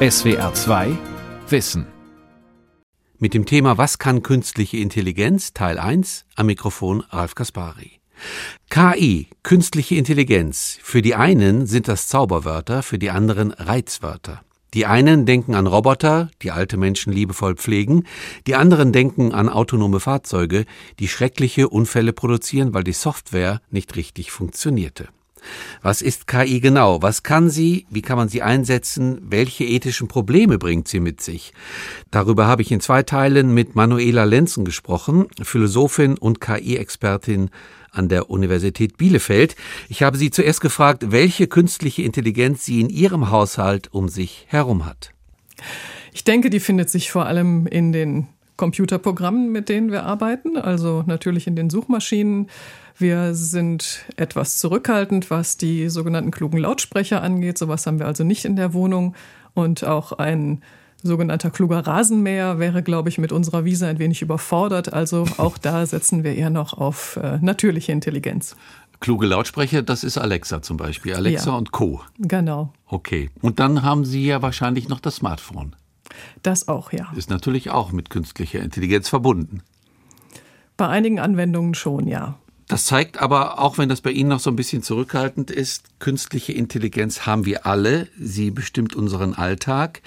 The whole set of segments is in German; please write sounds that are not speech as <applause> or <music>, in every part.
SWR 2 Wissen. Mit dem Thema Was kann künstliche Intelligenz? Teil 1 am Mikrofon Ralf Kaspari. KI, künstliche Intelligenz. Für die einen sind das Zauberwörter, für die anderen Reizwörter. Die einen denken an Roboter, die alte Menschen liebevoll pflegen, die anderen denken an autonome Fahrzeuge, die schreckliche Unfälle produzieren, weil die Software nicht richtig funktionierte. Was ist KI genau? Was kann sie? Wie kann man sie einsetzen? Welche ethischen Probleme bringt sie mit sich? Darüber habe ich in zwei Teilen mit Manuela Lenzen gesprochen, Philosophin und KI-Expertin an der Universität Bielefeld. Ich habe sie zuerst gefragt, welche künstliche Intelligenz sie in ihrem Haushalt um sich herum hat. Ich denke, die findet sich vor allem in den Computerprogrammen, mit denen wir arbeiten, also natürlich in den Suchmaschinen. Wir sind etwas zurückhaltend, was die sogenannten klugen Lautsprecher angeht. Sowas haben wir also nicht in der Wohnung. Und auch ein sogenannter kluger Rasenmäher wäre, glaube ich, mit unserer Wiese ein wenig überfordert. Also auch da <laughs> setzen wir eher noch auf äh, natürliche Intelligenz. Kluge Lautsprecher, das ist Alexa zum Beispiel. Alexa ja, und Co. Genau. Okay. Und dann haben Sie ja wahrscheinlich noch das Smartphone. Das auch, ja. Ist natürlich auch mit künstlicher Intelligenz verbunden. Bei einigen Anwendungen schon, ja. Das zeigt aber, auch wenn das bei Ihnen noch so ein bisschen zurückhaltend ist, künstliche Intelligenz haben wir alle. Sie bestimmt unseren Alltag.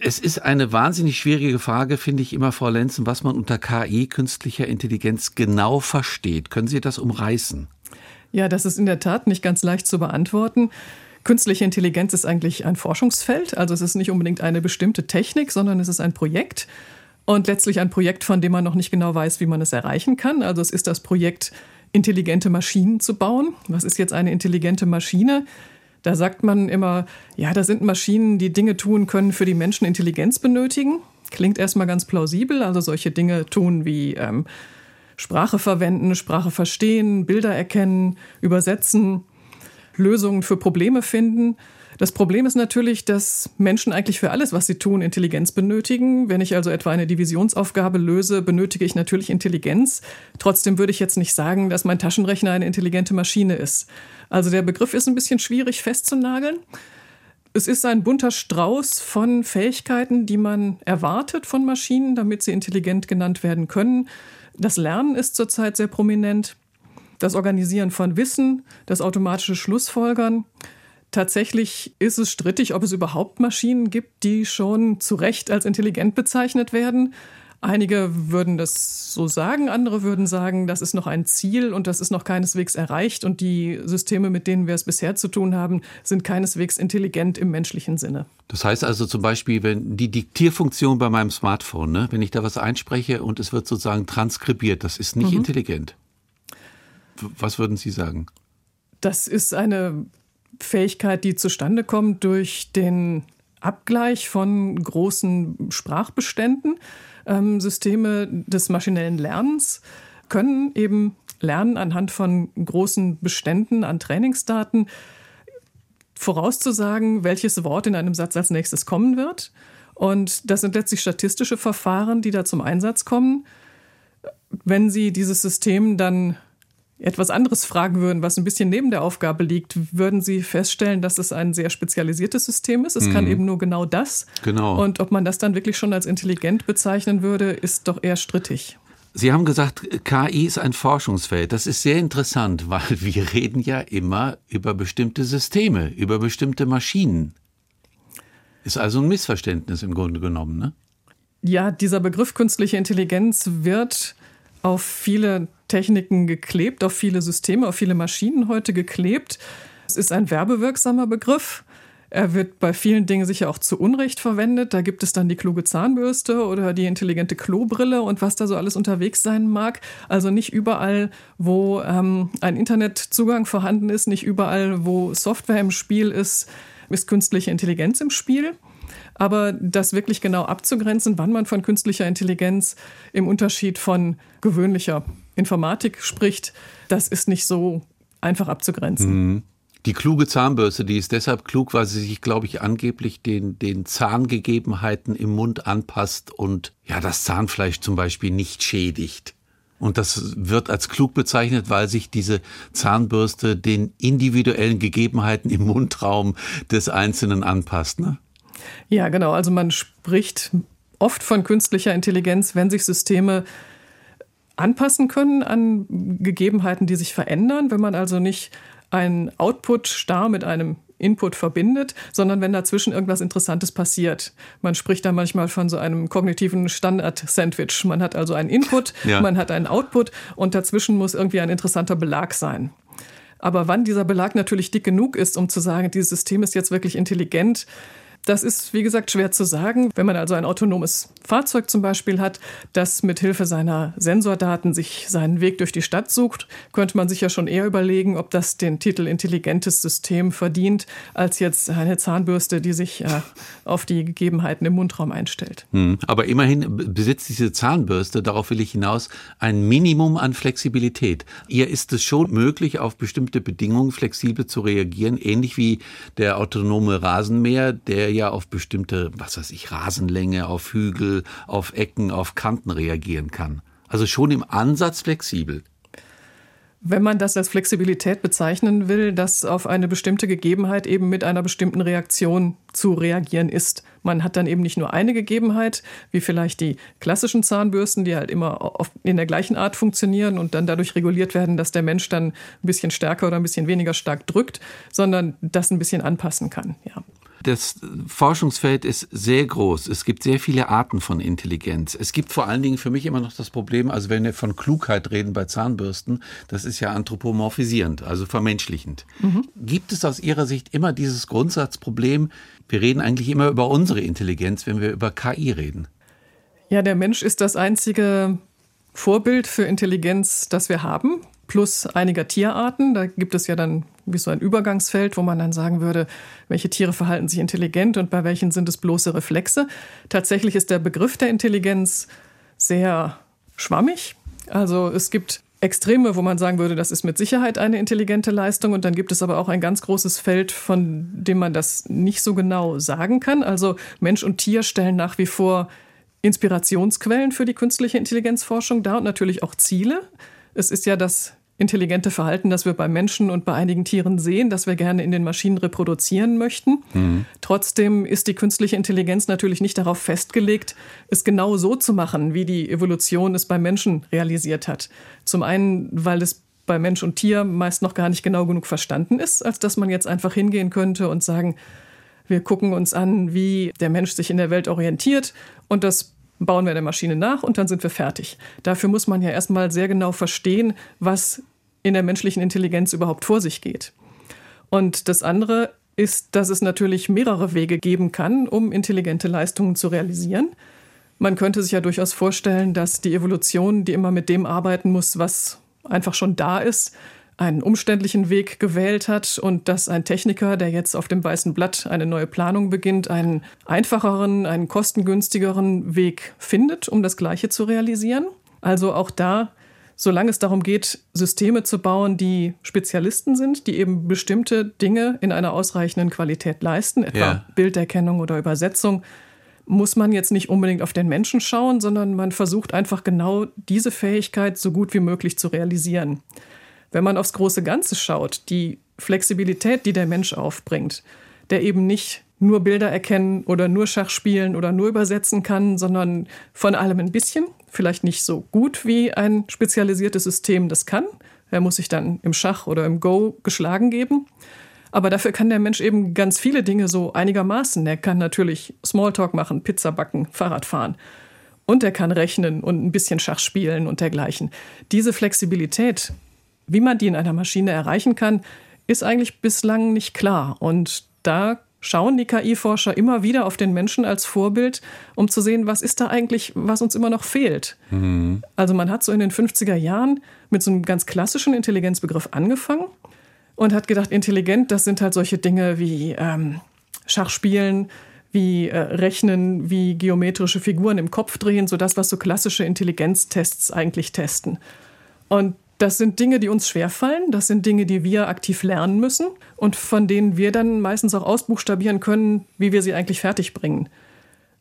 Es ist eine wahnsinnig schwierige Frage, finde ich immer, Frau Lenzen, was man unter KI, künstlicher Intelligenz, genau versteht. Können Sie das umreißen? Ja, das ist in der Tat nicht ganz leicht zu beantworten. Künstliche Intelligenz ist eigentlich ein Forschungsfeld, also es ist nicht unbedingt eine bestimmte Technik, sondern es ist ein Projekt und letztlich ein Projekt, von dem man noch nicht genau weiß, wie man es erreichen kann. Also es ist das Projekt, intelligente Maschinen zu bauen. Was ist jetzt eine intelligente Maschine? Da sagt man immer, ja, da sind Maschinen, die Dinge tun können, für die Menschen Intelligenz benötigen. Klingt erstmal ganz plausibel, also solche Dinge tun wie ähm, Sprache verwenden, Sprache verstehen, Bilder erkennen, übersetzen, Lösungen für Probleme finden. Das Problem ist natürlich, dass Menschen eigentlich für alles, was sie tun, Intelligenz benötigen. Wenn ich also etwa eine Divisionsaufgabe löse, benötige ich natürlich Intelligenz. Trotzdem würde ich jetzt nicht sagen, dass mein Taschenrechner eine intelligente Maschine ist. Also der Begriff ist ein bisschen schwierig festzunageln. Es ist ein bunter Strauß von Fähigkeiten, die man erwartet von Maschinen, damit sie intelligent genannt werden können. Das Lernen ist zurzeit sehr prominent das Organisieren von Wissen, das automatische Schlussfolgern. Tatsächlich ist es strittig, ob es überhaupt Maschinen gibt, die schon zu Recht als intelligent bezeichnet werden. Einige würden das so sagen, andere würden sagen, das ist noch ein Ziel und das ist noch keineswegs erreicht und die Systeme, mit denen wir es bisher zu tun haben, sind keineswegs intelligent im menschlichen Sinne. Das heißt also zum Beispiel, wenn die Diktierfunktion bei meinem Smartphone, ne, wenn ich da was einspreche und es wird sozusagen transkribiert, das ist nicht mhm. intelligent. Was würden Sie sagen? Das ist eine Fähigkeit, die zustande kommt durch den Abgleich von großen Sprachbeständen. Ähm, Systeme des maschinellen Lernens können eben lernen anhand von großen Beständen an Trainingsdaten vorauszusagen, welches Wort in einem Satz als nächstes kommen wird. Und das sind letztlich statistische Verfahren, die da zum Einsatz kommen. Wenn Sie dieses System dann etwas anderes fragen würden, was ein bisschen neben der Aufgabe liegt, würden Sie feststellen, dass es ein sehr spezialisiertes System ist. Es mhm. kann eben nur genau das. Genau. Und ob man das dann wirklich schon als intelligent bezeichnen würde, ist doch eher strittig. Sie haben gesagt, KI ist ein Forschungsfeld. Das ist sehr interessant, weil <laughs> wir reden ja immer über bestimmte Systeme, über bestimmte Maschinen. Ist also ein Missverständnis im Grunde genommen, ne? Ja, dieser Begriff künstliche Intelligenz wird auf viele Techniken geklebt, auf viele Systeme, auf viele Maschinen heute geklebt. Es ist ein werbewirksamer Begriff. Er wird bei vielen Dingen sicher auch zu Unrecht verwendet. Da gibt es dann die kluge Zahnbürste oder die intelligente Klobrille und was da so alles unterwegs sein mag. Also nicht überall, wo ähm, ein Internetzugang vorhanden ist, nicht überall, wo Software im Spiel ist, ist künstliche Intelligenz im Spiel. Aber das wirklich genau abzugrenzen, wann man von künstlicher Intelligenz im Unterschied von gewöhnlicher Informatik spricht, das ist nicht so einfach abzugrenzen. Mhm. Die kluge Zahnbürste, die ist deshalb klug, weil sie sich, glaube ich, angeblich den, den Zahngegebenheiten im Mund anpasst und ja, das Zahnfleisch zum Beispiel nicht schädigt. Und das wird als klug bezeichnet, weil sich diese Zahnbürste den individuellen Gegebenheiten im Mundraum des Einzelnen anpasst. Ne? Ja, genau. Also man spricht oft von künstlicher Intelligenz, wenn sich Systeme anpassen können an Gegebenheiten, die sich verändern, wenn man also nicht einen Output starr mit einem Input verbindet, sondern wenn dazwischen irgendwas Interessantes passiert. Man spricht da manchmal von so einem kognitiven Standard-Sandwich. Man hat also einen Input, <laughs> ja. man hat einen Output und dazwischen muss irgendwie ein interessanter Belag sein. Aber wann dieser Belag natürlich dick genug ist, um zu sagen, dieses System ist jetzt wirklich intelligent, das ist, wie gesagt, schwer zu sagen. Wenn man also ein autonomes Fahrzeug zum Beispiel hat, das mit Hilfe seiner Sensordaten sich seinen Weg durch die Stadt sucht, könnte man sich ja schon eher überlegen, ob das den Titel intelligentes System verdient, als jetzt eine Zahnbürste, die sich äh, auf die Gegebenheiten im Mundraum einstellt. Hm, aber immerhin besitzt diese Zahnbürste, darauf will ich hinaus, ein Minimum an Flexibilität. Ihr ist es schon möglich, auf bestimmte Bedingungen flexibel zu reagieren, ähnlich wie der autonome Rasenmäher, der ja auf bestimmte, was weiß ich, Rasenlänge, auf Hügel, auf Ecken, auf Kanten reagieren kann. Also schon im Ansatz flexibel. Wenn man das als Flexibilität bezeichnen will, dass auf eine bestimmte Gegebenheit eben mit einer bestimmten Reaktion zu reagieren ist. Man hat dann eben nicht nur eine Gegebenheit, wie vielleicht die klassischen Zahnbürsten, die halt immer in der gleichen Art funktionieren und dann dadurch reguliert werden, dass der Mensch dann ein bisschen stärker oder ein bisschen weniger stark drückt, sondern das ein bisschen anpassen kann. Ja. Das Forschungsfeld ist sehr groß. Es gibt sehr viele Arten von Intelligenz. Es gibt vor allen Dingen für mich immer noch das Problem, also wenn wir von Klugheit reden bei Zahnbürsten, das ist ja anthropomorphisierend, also vermenschlichend. Mhm. Gibt es aus Ihrer Sicht immer dieses Grundsatzproblem, wir reden eigentlich immer über unsere Intelligenz, wenn wir über KI reden? Ja, der Mensch ist das einzige Vorbild für Intelligenz, das wir haben plus einiger Tierarten. Da gibt es ja dann wie so ein Übergangsfeld, wo man dann sagen würde, welche Tiere verhalten sich intelligent und bei welchen sind es bloße Reflexe. Tatsächlich ist der Begriff der Intelligenz sehr schwammig. Also es gibt Extreme, wo man sagen würde, das ist mit Sicherheit eine intelligente Leistung. Und dann gibt es aber auch ein ganz großes Feld, von dem man das nicht so genau sagen kann. Also Mensch und Tier stellen nach wie vor Inspirationsquellen für die künstliche Intelligenzforschung dar und natürlich auch Ziele. Es ist ja das intelligente Verhalten, das wir bei Menschen und bei einigen Tieren sehen, das wir gerne in den Maschinen reproduzieren möchten. Mhm. Trotzdem ist die künstliche Intelligenz natürlich nicht darauf festgelegt, es genau so zu machen, wie die Evolution es beim Menschen realisiert hat. Zum einen, weil es bei Mensch und Tier meist noch gar nicht genau genug verstanden ist, als dass man jetzt einfach hingehen könnte und sagen, wir gucken uns an, wie der Mensch sich in der Welt orientiert und das bauen wir der Maschine nach und dann sind wir fertig. Dafür muss man ja erstmal sehr genau verstehen, was in der menschlichen Intelligenz überhaupt vor sich geht. Und das andere ist, dass es natürlich mehrere Wege geben kann, um intelligente Leistungen zu realisieren. Man könnte sich ja durchaus vorstellen, dass die Evolution, die immer mit dem arbeiten muss, was einfach schon da ist, einen umständlichen Weg gewählt hat und dass ein Techniker, der jetzt auf dem weißen Blatt eine neue Planung beginnt, einen einfacheren, einen kostengünstigeren Weg findet, um das Gleiche zu realisieren. Also auch da solange es darum geht, Systeme zu bauen, die Spezialisten sind, die eben bestimmte Dinge in einer ausreichenden Qualität leisten, etwa ja. Bilderkennung oder Übersetzung, muss man jetzt nicht unbedingt auf den Menschen schauen, sondern man versucht einfach genau diese Fähigkeit so gut wie möglich zu realisieren. Wenn man aufs große Ganze schaut, die Flexibilität, die der Mensch aufbringt, der eben nicht nur Bilder erkennen oder nur Schach spielen oder nur übersetzen kann, sondern von allem ein bisschen. Vielleicht nicht so gut wie ein spezialisiertes System das kann. Er muss sich dann im Schach oder im Go geschlagen geben. Aber dafür kann der Mensch eben ganz viele Dinge so einigermaßen. Er kann natürlich Smalltalk machen, Pizza backen, Fahrrad fahren. Und er kann rechnen und ein bisschen Schach spielen und dergleichen. Diese Flexibilität, wie man die in einer Maschine erreichen kann, ist eigentlich bislang nicht klar. Und da schauen die KI-Forscher immer wieder auf den Menschen als Vorbild, um zu sehen, was ist da eigentlich, was uns immer noch fehlt. Mhm. Also man hat so in den 50er Jahren mit so einem ganz klassischen Intelligenzbegriff angefangen und hat gedacht, intelligent, das sind halt solche Dinge wie ähm, Schachspielen, wie äh, Rechnen, wie geometrische Figuren im Kopf drehen, so das, was so klassische Intelligenztests eigentlich testen. Und das sind Dinge, die uns schwerfallen. Das sind Dinge, die wir aktiv lernen müssen und von denen wir dann meistens auch ausbuchstabieren können, wie wir sie eigentlich fertigbringen.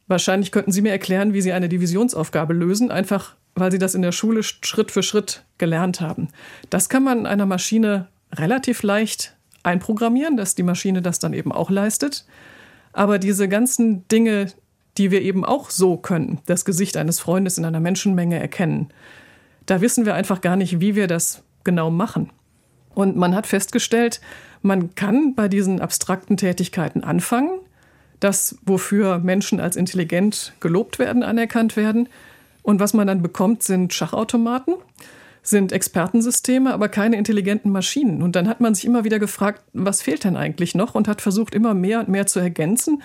Wahrscheinlich könnten Sie mir erklären, wie Sie eine Divisionsaufgabe lösen, einfach weil Sie das in der Schule Schritt für Schritt gelernt haben. Das kann man einer Maschine relativ leicht einprogrammieren, dass die Maschine das dann eben auch leistet. Aber diese ganzen Dinge, die wir eben auch so können, das Gesicht eines Freundes in einer Menschenmenge erkennen, da wissen wir einfach gar nicht, wie wir das genau machen. Und man hat festgestellt, man kann bei diesen abstrakten Tätigkeiten anfangen, das, wofür Menschen als intelligent gelobt werden, anerkannt werden. Und was man dann bekommt, sind Schachautomaten, sind Expertensysteme, aber keine intelligenten Maschinen. Und dann hat man sich immer wieder gefragt, was fehlt denn eigentlich noch und hat versucht, immer mehr und mehr zu ergänzen.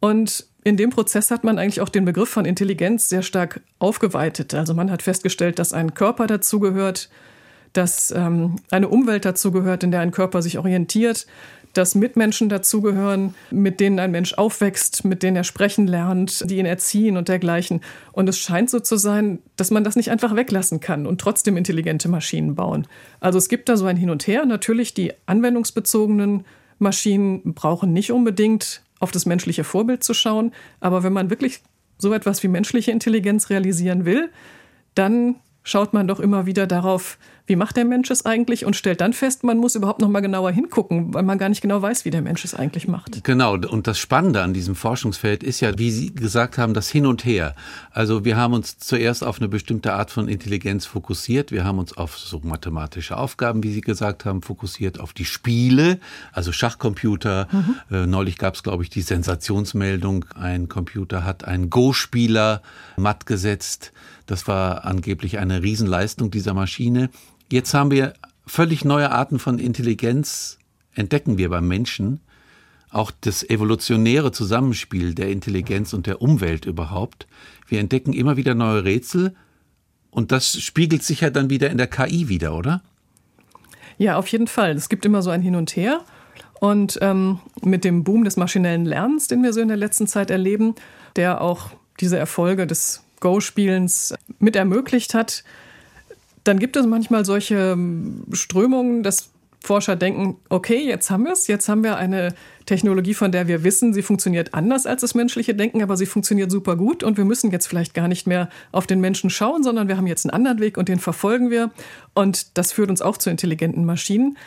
Und in dem Prozess hat man eigentlich auch den Begriff von Intelligenz sehr stark aufgeweitet. Also man hat festgestellt, dass ein Körper dazugehört, dass ähm, eine Umwelt dazugehört, in der ein Körper sich orientiert, dass Mitmenschen dazugehören, mit denen ein Mensch aufwächst, mit denen er sprechen lernt, die ihn erziehen und dergleichen. Und es scheint so zu sein, dass man das nicht einfach weglassen kann und trotzdem intelligente Maschinen bauen. Also es gibt da so ein Hin und Her. Natürlich, die anwendungsbezogenen Maschinen brauchen nicht unbedingt auf das menschliche Vorbild zu schauen. Aber wenn man wirklich so etwas wie menschliche Intelligenz realisieren will, dann schaut man doch immer wieder darauf, wie macht der Mensch es eigentlich und stellt dann fest, man muss überhaupt noch mal genauer hingucken, weil man gar nicht genau weiß, wie der Mensch es eigentlich macht. Genau, und das Spannende an diesem Forschungsfeld ist ja, wie Sie gesagt haben, das Hin und Her. Also wir haben uns zuerst auf eine bestimmte Art von Intelligenz fokussiert, wir haben uns auf so mathematische Aufgaben, wie Sie gesagt haben, fokussiert, auf die Spiele, also Schachcomputer. Mhm. Äh, neulich gab es, glaube ich, die Sensationsmeldung, ein Computer hat einen Go-Spieler matt gesetzt. Das war angeblich eine Riesenleistung dieser Maschine. Jetzt haben wir völlig neue Arten von Intelligenz, entdecken wir beim Menschen. Auch das evolutionäre Zusammenspiel der Intelligenz und der Umwelt überhaupt. Wir entdecken immer wieder neue Rätsel und das spiegelt sich ja dann wieder in der KI wieder, oder? Ja, auf jeden Fall. Es gibt immer so ein Hin und Her. Und ähm, mit dem Boom des maschinellen Lernens, den wir so in der letzten Zeit erleben, der auch diese Erfolge des Go-Spielens mit ermöglicht hat, dann gibt es manchmal solche ähm, Strömungen, dass Forscher denken, okay, jetzt haben wir es, jetzt haben wir eine Technologie, von der wir wissen, sie funktioniert anders als das menschliche Denken, aber sie funktioniert super gut und wir müssen jetzt vielleicht gar nicht mehr auf den Menschen schauen, sondern wir haben jetzt einen anderen Weg und den verfolgen wir und das führt uns auch zu intelligenten Maschinen.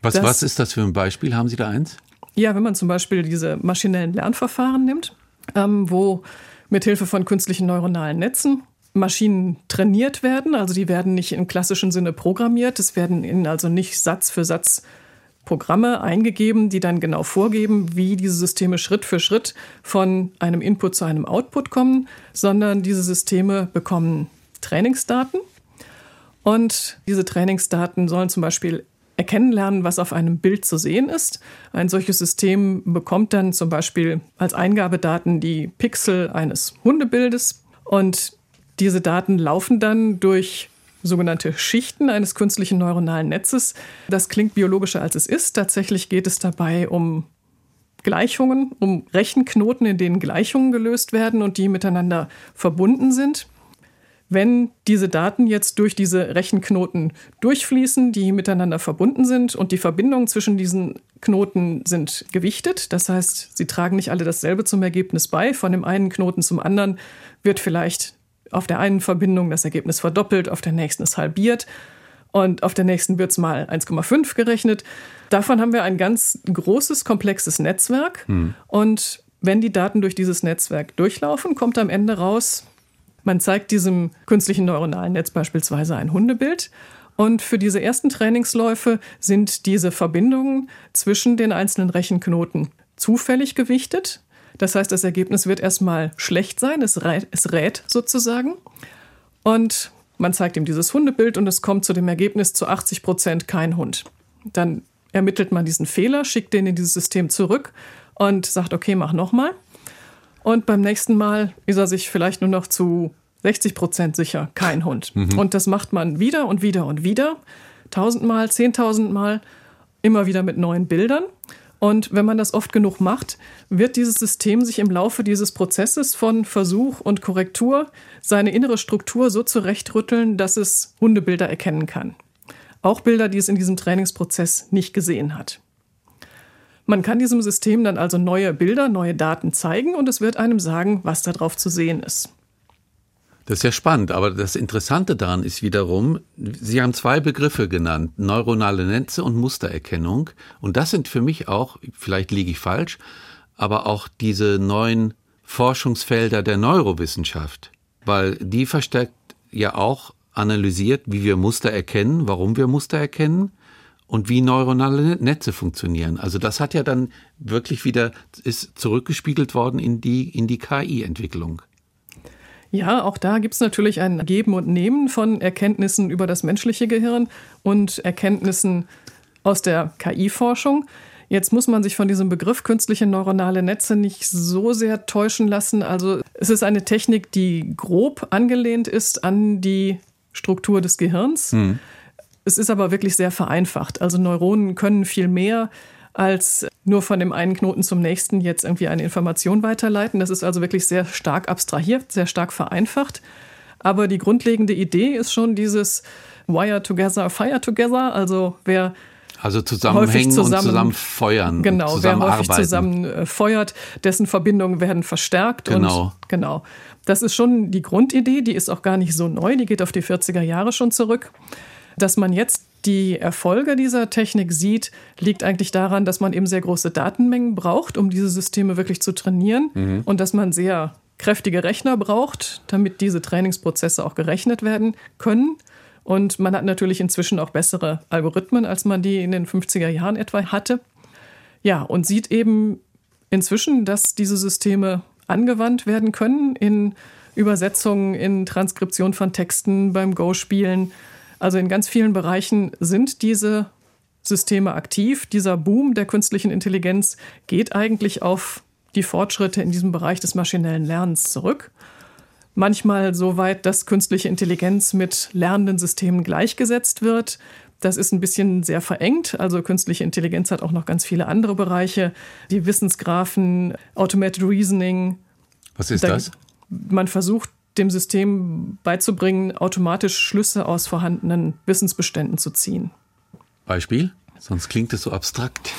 Was, das, was ist das für ein Beispiel? Haben Sie da eins? Ja, wenn man zum Beispiel diese maschinellen Lernverfahren nimmt, ähm, wo mithilfe von künstlichen neuronalen Netzen Maschinen trainiert werden. Also die werden nicht im klassischen Sinne programmiert. Es werden ihnen also nicht Satz für Satz Programme eingegeben, die dann genau vorgeben, wie diese Systeme Schritt für Schritt von einem Input zu einem Output kommen, sondern diese Systeme bekommen Trainingsdaten. Und diese Trainingsdaten sollen zum Beispiel erkennen lernen, was auf einem Bild zu sehen ist. Ein solches System bekommt dann zum Beispiel als Eingabedaten die Pixel eines Hundebildes und diese Daten laufen dann durch sogenannte Schichten eines künstlichen neuronalen Netzes. Das klingt biologischer als es ist. Tatsächlich geht es dabei um Gleichungen, um Rechenknoten, in denen Gleichungen gelöst werden und die miteinander verbunden sind. Wenn diese Daten jetzt durch diese Rechenknoten durchfließen, die miteinander verbunden sind und die Verbindungen zwischen diesen Knoten sind gewichtet, das heißt, sie tragen nicht alle dasselbe zum Ergebnis bei, von dem einen Knoten zum anderen wird vielleicht auf der einen Verbindung das Ergebnis verdoppelt, auf der nächsten ist halbiert und auf der nächsten wird es mal 1,5 gerechnet. Davon haben wir ein ganz großes, komplexes Netzwerk hm. und wenn die Daten durch dieses Netzwerk durchlaufen, kommt am Ende raus, man zeigt diesem künstlichen neuronalen Netz beispielsweise ein Hundebild. Und für diese ersten Trainingsläufe sind diese Verbindungen zwischen den einzelnen Rechenknoten zufällig gewichtet. Das heißt, das Ergebnis wird erstmal schlecht sein, es rät, es rät sozusagen. Und man zeigt ihm dieses Hundebild und es kommt zu dem Ergebnis zu 80 Prozent kein Hund. Dann ermittelt man diesen Fehler, schickt den in dieses System zurück und sagt, okay, mach nochmal. Und beim nächsten Mal ist er sich vielleicht nur noch zu 60 Prozent sicher, kein Hund. Mhm. Und das macht man wieder und wieder und wieder, tausendmal, zehntausendmal, immer wieder mit neuen Bildern. Und wenn man das oft genug macht, wird dieses System sich im Laufe dieses Prozesses von Versuch und Korrektur seine innere Struktur so zurechtrütteln, dass es Hundebilder erkennen kann. Auch Bilder, die es in diesem Trainingsprozess nicht gesehen hat. Man kann diesem System dann also neue Bilder, neue Daten zeigen und es wird einem sagen, was darauf zu sehen ist. Das ist ja spannend, aber das Interessante daran ist wiederum, Sie haben zwei Begriffe genannt, neuronale Netze und Mustererkennung. Und das sind für mich auch, vielleicht liege ich falsch, aber auch diese neuen Forschungsfelder der Neurowissenschaft, weil die verstärkt ja auch analysiert, wie wir Muster erkennen, warum wir Muster erkennen und wie neuronale Netze funktionieren. Also das hat ja dann wirklich wieder ist zurückgespiegelt worden in die in die KI-Entwicklung. Ja, auch da gibt es natürlich ein Geben und Nehmen von Erkenntnissen über das menschliche Gehirn und Erkenntnissen aus der KI-Forschung. Jetzt muss man sich von diesem Begriff künstliche neuronale Netze nicht so sehr täuschen lassen. Also es ist eine Technik, die grob angelehnt ist an die Struktur des Gehirns. Hm. Es ist aber wirklich sehr vereinfacht. Also Neuronen können viel mehr als nur von dem einen Knoten zum nächsten jetzt irgendwie eine Information weiterleiten. Das ist also wirklich sehr stark abstrahiert, sehr stark vereinfacht. Aber die grundlegende Idee ist schon dieses Wire together, fire together. Also wer also zusammenhängen zusammen, und zusammen feuern. Genau, zusammen wer häufig arbeiten. zusammen äh, feuert, dessen Verbindungen werden verstärkt. Genau. Und, genau. Das ist schon die Grundidee, die ist auch gar nicht so neu, die geht auf die 40er Jahre schon zurück. Dass man jetzt die Erfolge dieser Technik sieht, liegt eigentlich daran, dass man eben sehr große Datenmengen braucht, um diese Systeme wirklich zu trainieren mhm. und dass man sehr kräftige Rechner braucht, damit diese Trainingsprozesse auch gerechnet werden können. Und man hat natürlich inzwischen auch bessere Algorithmen, als man die in den 50er Jahren etwa hatte. Ja, und sieht eben inzwischen, dass diese Systeme angewandt werden können in Übersetzungen, in Transkription von Texten, beim Go-Spielen. Also in ganz vielen Bereichen sind diese Systeme aktiv. Dieser Boom der künstlichen Intelligenz geht eigentlich auf die Fortschritte in diesem Bereich des maschinellen Lernens zurück manchmal so weit, dass künstliche Intelligenz mit lernenden Systemen gleichgesetzt wird. Das ist ein bisschen sehr verengt. Also künstliche Intelligenz hat auch noch ganz viele andere Bereiche. Die Wissensgrafen, Automated Reasoning. Was ist da, das? Man versucht dem System beizubringen, automatisch Schlüsse aus vorhandenen Wissensbeständen zu ziehen. Beispiel? Sonst klingt es so abstrakt.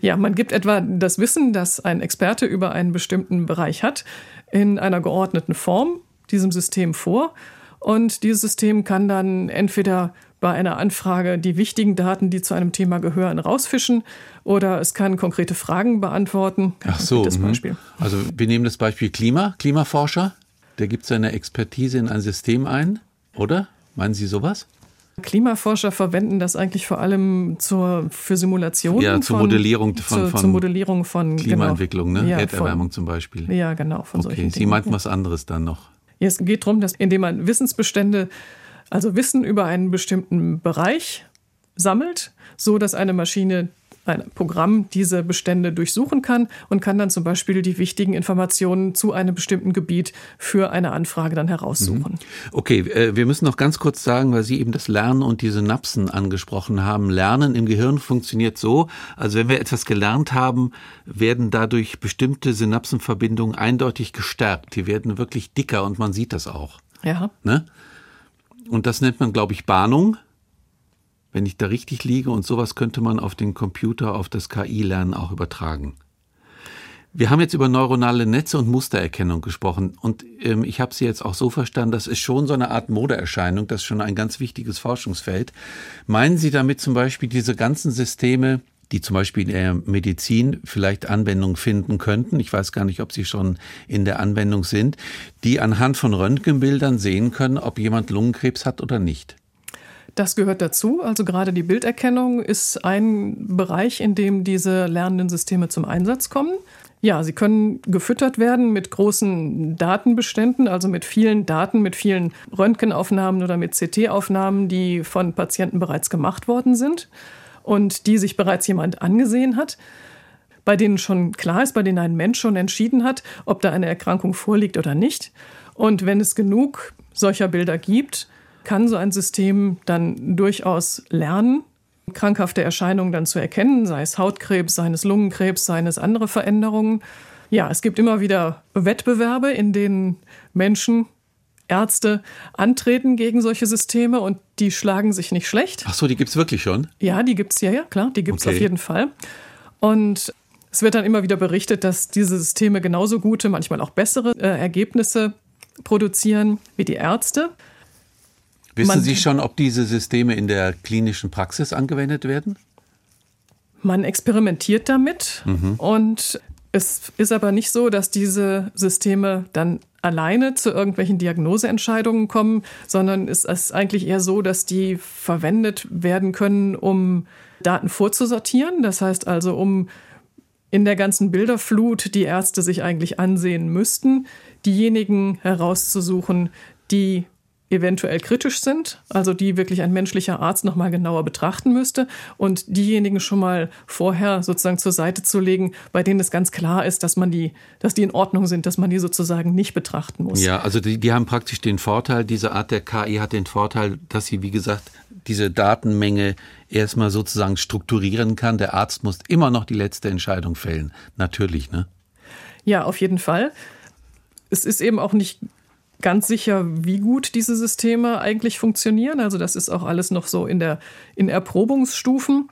Ja, man gibt etwa das Wissen, das ein Experte über einen bestimmten Bereich hat, in einer geordneten Form diesem System vor. Und dieses System kann dann entweder bei einer Anfrage die wichtigen Daten, die zu einem Thema gehören, rausfischen oder es kann konkrete Fragen beantworten. Ach so, das mhm. Beispiel. also wir nehmen das Beispiel Klima, Klimaforscher, der gibt seine Expertise in ein System ein, oder? Meinen Sie sowas? Klimaforscher verwenden das eigentlich vor allem zur, für Simulationen. Ja, zur von, Modellierung von, zur, von zur Modellierung von genau. Klimaentwicklung, genau. ne? Ja, Erderwärmung von, zum Beispiel. Ja, genau. Von okay, Sie meinten was anderes dann noch. Ja, es geht darum, dass indem man Wissensbestände, also Wissen über einen bestimmten Bereich sammelt, so dass eine Maschine ein Programm diese Bestände durchsuchen kann und kann dann zum Beispiel die wichtigen Informationen zu einem bestimmten Gebiet für eine Anfrage dann heraussuchen. Mhm. Okay, äh, wir müssen noch ganz kurz sagen, weil Sie eben das Lernen und die Synapsen angesprochen haben. Lernen im Gehirn funktioniert so, also wenn wir etwas gelernt haben, werden dadurch bestimmte Synapsenverbindungen eindeutig gestärkt. Die werden wirklich dicker und man sieht das auch. Ja. Ne? Und das nennt man, glaube ich, Bahnung wenn ich da richtig liege und sowas könnte man auf den Computer, auf das KI-Lernen auch übertragen. Wir haben jetzt über neuronale Netze und Mustererkennung gesprochen und ähm, ich habe Sie jetzt auch so verstanden, das ist schon so eine Art Modeerscheinung, das ist schon ein ganz wichtiges Forschungsfeld. Meinen Sie damit zum Beispiel diese ganzen Systeme, die zum Beispiel in der Medizin vielleicht Anwendung finden könnten, ich weiß gar nicht, ob sie schon in der Anwendung sind, die anhand von Röntgenbildern sehen können, ob jemand Lungenkrebs hat oder nicht? Das gehört dazu. Also gerade die Bilderkennung ist ein Bereich, in dem diese lernenden Systeme zum Einsatz kommen. Ja, sie können gefüttert werden mit großen Datenbeständen, also mit vielen Daten, mit vielen Röntgenaufnahmen oder mit CT-Aufnahmen, die von Patienten bereits gemacht worden sind und die sich bereits jemand angesehen hat, bei denen schon klar ist, bei denen ein Mensch schon entschieden hat, ob da eine Erkrankung vorliegt oder nicht. Und wenn es genug solcher Bilder gibt, kann so ein System dann durchaus lernen, krankhafte Erscheinungen dann zu erkennen, sei es Hautkrebs, sei es Lungenkrebs, seien es andere Veränderungen. Ja, es gibt immer wieder Wettbewerbe, in denen Menschen, Ärzte antreten gegen solche Systeme und die schlagen sich nicht schlecht. Ach so, die gibt es wirklich schon? Ja, die gibt es ja, ja, klar, die gibt es okay. auf jeden Fall. Und es wird dann immer wieder berichtet, dass diese Systeme genauso gute, manchmal auch bessere äh, Ergebnisse produzieren wie die Ärzte. Wissen man, Sie schon, ob diese Systeme in der klinischen Praxis angewendet werden? Man experimentiert damit mhm. und Es ist aber nicht so, dass diese Systeme dann alleine zu irgendwelchen Diagnoseentscheidungen kommen, sondern es ist eigentlich eher so, dass die verwendet werden können, um Daten vorzusortieren. Das heißt also, um in der ganzen Bilderflut, die Ärzte sich eigentlich ansehen müssten, diejenigen herauszusuchen, die eventuell kritisch sind, also die wirklich ein menschlicher Arzt nochmal genauer betrachten müsste und diejenigen schon mal vorher sozusagen zur Seite zu legen, bei denen es ganz klar ist, dass man die, dass die in Ordnung sind, dass man die sozusagen nicht betrachten muss. Ja, also die, die haben praktisch den Vorteil, diese Art der KI hat den Vorteil, dass sie, wie gesagt, diese Datenmenge erstmal sozusagen strukturieren kann. Der Arzt muss immer noch die letzte Entscheidung fällen. Natürlich, ne? Ja, auf jeden Fall. Es ist eben auch nicht ganz sicher, wie gut diese Systeme eigentlich funktionieren. Also das ist auch alles noch so in der in Erprobungsstufen.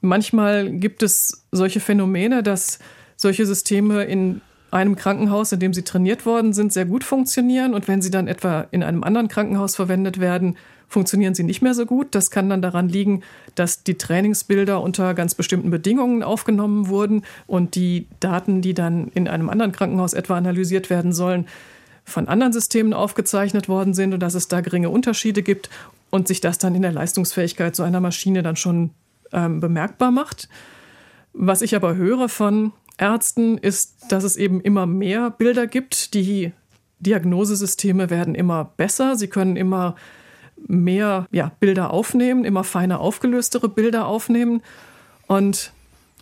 Manchmal gibt es solche Phänomene, dass solche Systeme in einem Krankenhaus, in dem sie trainiert worden sind, sehr gut funktionieren und wenn sie dann etwa in einem anderen Krankenhaus verwendet werden, funktionieren sie nicht mehr so gut. Das kann dann daran liegen, dass die Trainingsbilder unter ganz bestimmten Bedingungen aufgenommen wurden und die Daten, die dann in einem anderen Krankenhaus etwa analysiert werden sollen, von anderen Systemen aufgezeichnet worden sind und dass es da geringe Unterschiede gibt und sich das dann in der Leistungsfähigkeit so einer Maschine dann schon ähm, bemerkbar macht. Was ich aber höre von Ärzten ist, dass es eben immer mehr Bilder gibt. Die Diagnosesysteme werden immer besser. Sie können immer mehr ja, Bilder aufnehmen, immer feiner aufgelöstere Bilder aufnehmen. Und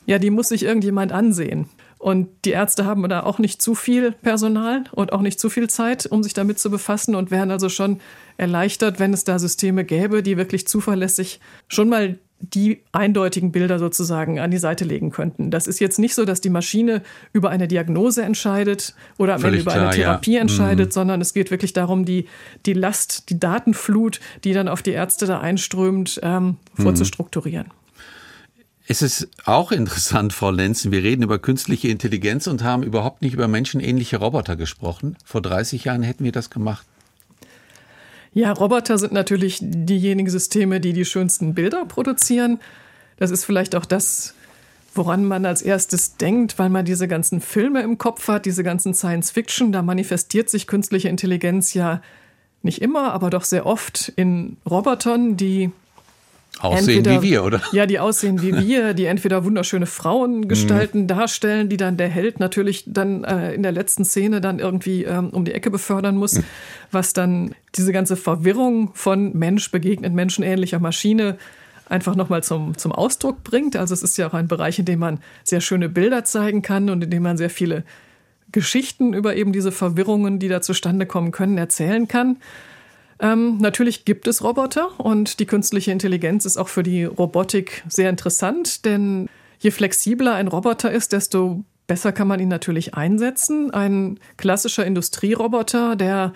ja, die muss sich irgendjemand ansehen. Und die Ärzte haben da auch nicht zu viel Personal und auch nicht zu viel Zeit, um sich damit zu befassen und wären also schon erleichtert, wenn es da Systeme gäbe, die wirklich zuverlässig schon mal die eindeutigen Bilder sozusagen an die Seite legen könnten. Das ist jetzt nicht so, dass die Maschine über eine Diagnose entscheidet oder am Ende über klar, eine Therapie ja. entscheidet, mhm. sondern es geht wirklich darum, die, die Last, die Datenflut, die dann auf die Ärzte da einströmt, ähm, mhm. Es ist auch interessant, Frau Lenzen, wir reden über künstliche Intelligenz und haben überhaupt nicht über menschenähnliche Roboter gesprochen. Vor 30 Jahren hätten wir das gemacht. Ja, Roboter sind natürlich diejenigen Systeme, die die schönsten Bilder produzieren. Das ist vielleicht auch das, woran man als erstes denkt, weil man diese ganzen Filme im Kopf hat, diese ganzen Science-Fiction. Da manifestiert sich künstliche Intelligenz ja nicht immer, aber doch sehr oft in Robotern, die Aussehen entweder, wie wir, oder? Ja, die aussehen wie wir, die entweder wunderschöne Frauengestalten mhm. darstellen, die dann der Held natürlich dann äh, in der letzten Szene dann irgendwie ähm, um die Ecke befördern muss, mhm. was dann diese ganze Verwirrung von Mensch begegnet menschenähnlicher Maschine einfach nochmal zum, zum Ausdruck bringt. Also es ist ja auch ein Bereich, in dem man sehr schöne Bilder zeigen kann und in dem man sehr viele Geschichten über eben diese Verwirrungen, die da zustande kommen können, erzählen kann. Ähm, natürlich gibt es Roboter und die künstliche Intelligenz ist auch für die Robotik sehr interessant, denn je flexibler ein Roboter ist, desto besser kann man ihn natürlich einsetzen. Ein klassischer Industrieroboter, der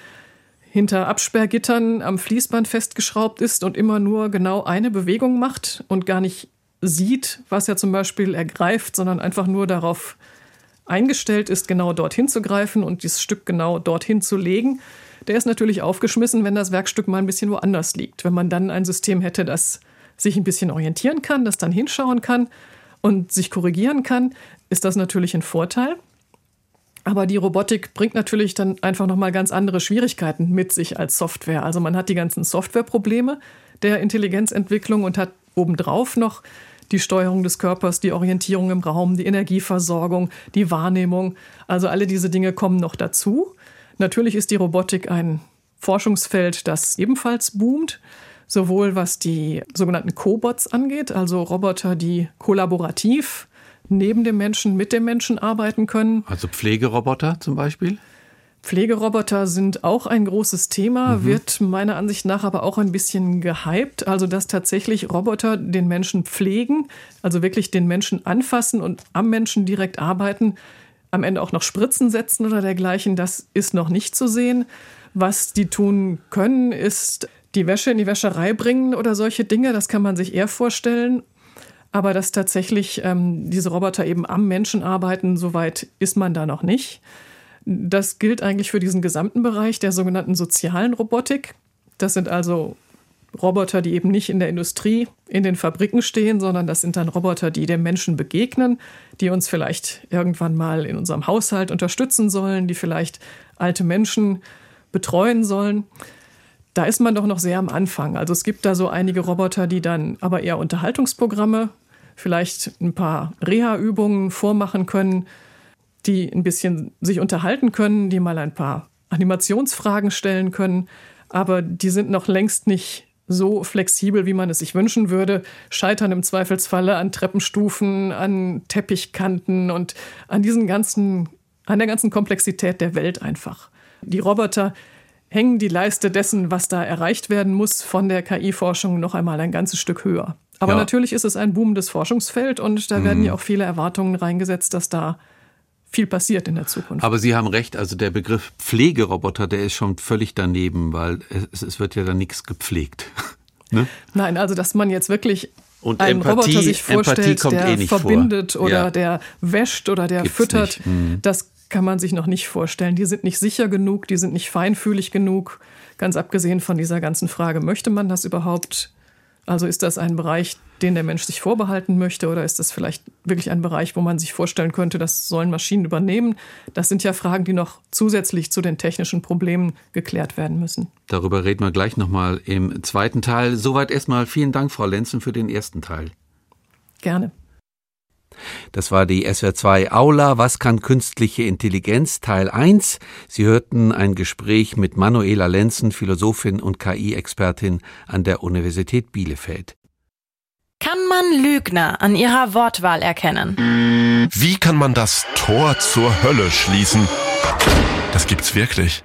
hinter Absperrgittern am Fließband festgeschraubt ist und immer nur genau eine Bewegung macht und gar nicht sieht, was er zum Beispiel ergreift, sondern einfach nur darauf eingestellt ist, genau dorthin zu greifen und dieses Stück genau dorthin zu legen der ist natürlich aufgeschmissen, wenn das Werkstück mal ein bisschen woanders liegt. Wenn man dann ein System hätte, das sich ein bisschen orientieren kann, das dann hinschauen kann und sich korrigieren kann, ist das natürlich ein Vorteil. Aber die Robotik bringt natürlich dann einfach nochmal ganz andere Schwierigkeiten mit sich als Software. Also man hat die ganzen Softwareprobleme der Intelligenzentwicklung und hat obendrauf noch die Steuerung des Körpers, die Orientierung im Raum, die Energieversorgung, die Wahrnehmung. Also alle diese Dinge kommen noch dazu. Natürlich ist die Robotik ein Forschungsfeld, das ebenfalls boomt, sowohl was die sogenannten Cobots angeht, also Roboter, die kollaborativ neben dem Menschen, mit dem Menschen arbeiten können. Also Pflegeroboter zum Beispiel? Pflegeroboter sind auch ein großes Thema, mhm. wird meiner Ansicht nach aber auch ein bisschen gehypt. Also, dass tatsächlich Roboter den Menschen pflegen, also wirklich den Menschen anfassen und am Menschen direkt arbeiten, am Ende auch noch Spritzen setzen oder dergleichen, das ist noch nicht zu sehen. Was die tun können, ist die Wäsche in die Wäscherei bringen oder solche Dinge. Das kann man sich eher vorstellen. Aber dass tatsächlich ähm, diese Roboter eben am Menschen arbeiten, soweit ist man da noch nicht. Das gilt eigentlich für diesen gesamten Bereich der sogenannten sozialen Robotik. Das sind also Roboter, die eben nicht in der Industrie, in den Fabriken stehen, sondern das sind dann Roboter, die dem Menschen begegnen, die uns vielleicht irgendwann mal in unserem Haushalt unterstützen sollen, die vielleicht alte Menschen betreuen sollen. Da ist man doch noch sehr am Anfang. Also es gibt da so einige Roboter, die dann aber eher Unterhaltungsprogramme, vielleicht ein paar Reha-Übungen vormachen können, die ein bisschen sich unterhalten können, die mal ein paar Animationsfragen stellen können, aber die sind noch längst nicht so flexibel, wie man es sich wünschen würde, scheitern im Zweifelsfalle an Treppenstufen, an Teppichkanten und an diesen ganzen, an der ganzen Komplexität der Welt einfach. Die Roboter hängen die Leiste dessen, was da erreicht werden muss, von der KI-Forschung noch einmal ein ganzes Stück höher. Aber ja. natürlich ist es ein boomendes Forschungsfeld und da mhm. werden ja auch viele Erwartungen reingesetzt, dass da viel passiert in der Zukunft. Aber Sie haben recht, also der Begriff Pflegeroboter, der ist schon völlig daneben, weil es, es wird ja dann nichts gepflegt. <laughs> ne? Nein, also dass man jetzt wirklich und einen Empathie, Roboter sich vorstellt, der eh verbindet vor. oder ja. der wäscht oder der Gibt's füttert, mhm. das kann man sich noch nicht vorstellen. Die sind nicht sicher genug, die sind nicht feinfühlig genug. Ganz abgesehen von dieser ganzen Frage, möchte man das überhaupt? Also ist das ein Bereich, den der Mensch sich vorbehalten möchte? Oder ist das vielleicht wirklich ein Bereich, wo man sich vorstellen könnte, das sollen Maschinen übernehmen? Das sind ja Fragen, die noch zusätzlich zu den technischen Problemen geklärt werden müssen. Darüber reden wir gleich nochmal im zweiten Teil. Soweit erstmal vielen Dank, Frau Lenzen, für den ersten Teil. Gerne. Das war die SWR2 Aula. Was kann künstliche Intelligenz? Teil 1. Sie hörten ein Gespräch mit Manuela Lenzen, Philosophin und KI-Expertin an der Universität Bielefeld. Kann man Lügner an ihrer Wortwahl erkennen? Wie kann man das Tor zur Hölle schließen? Das gibt's wirklich.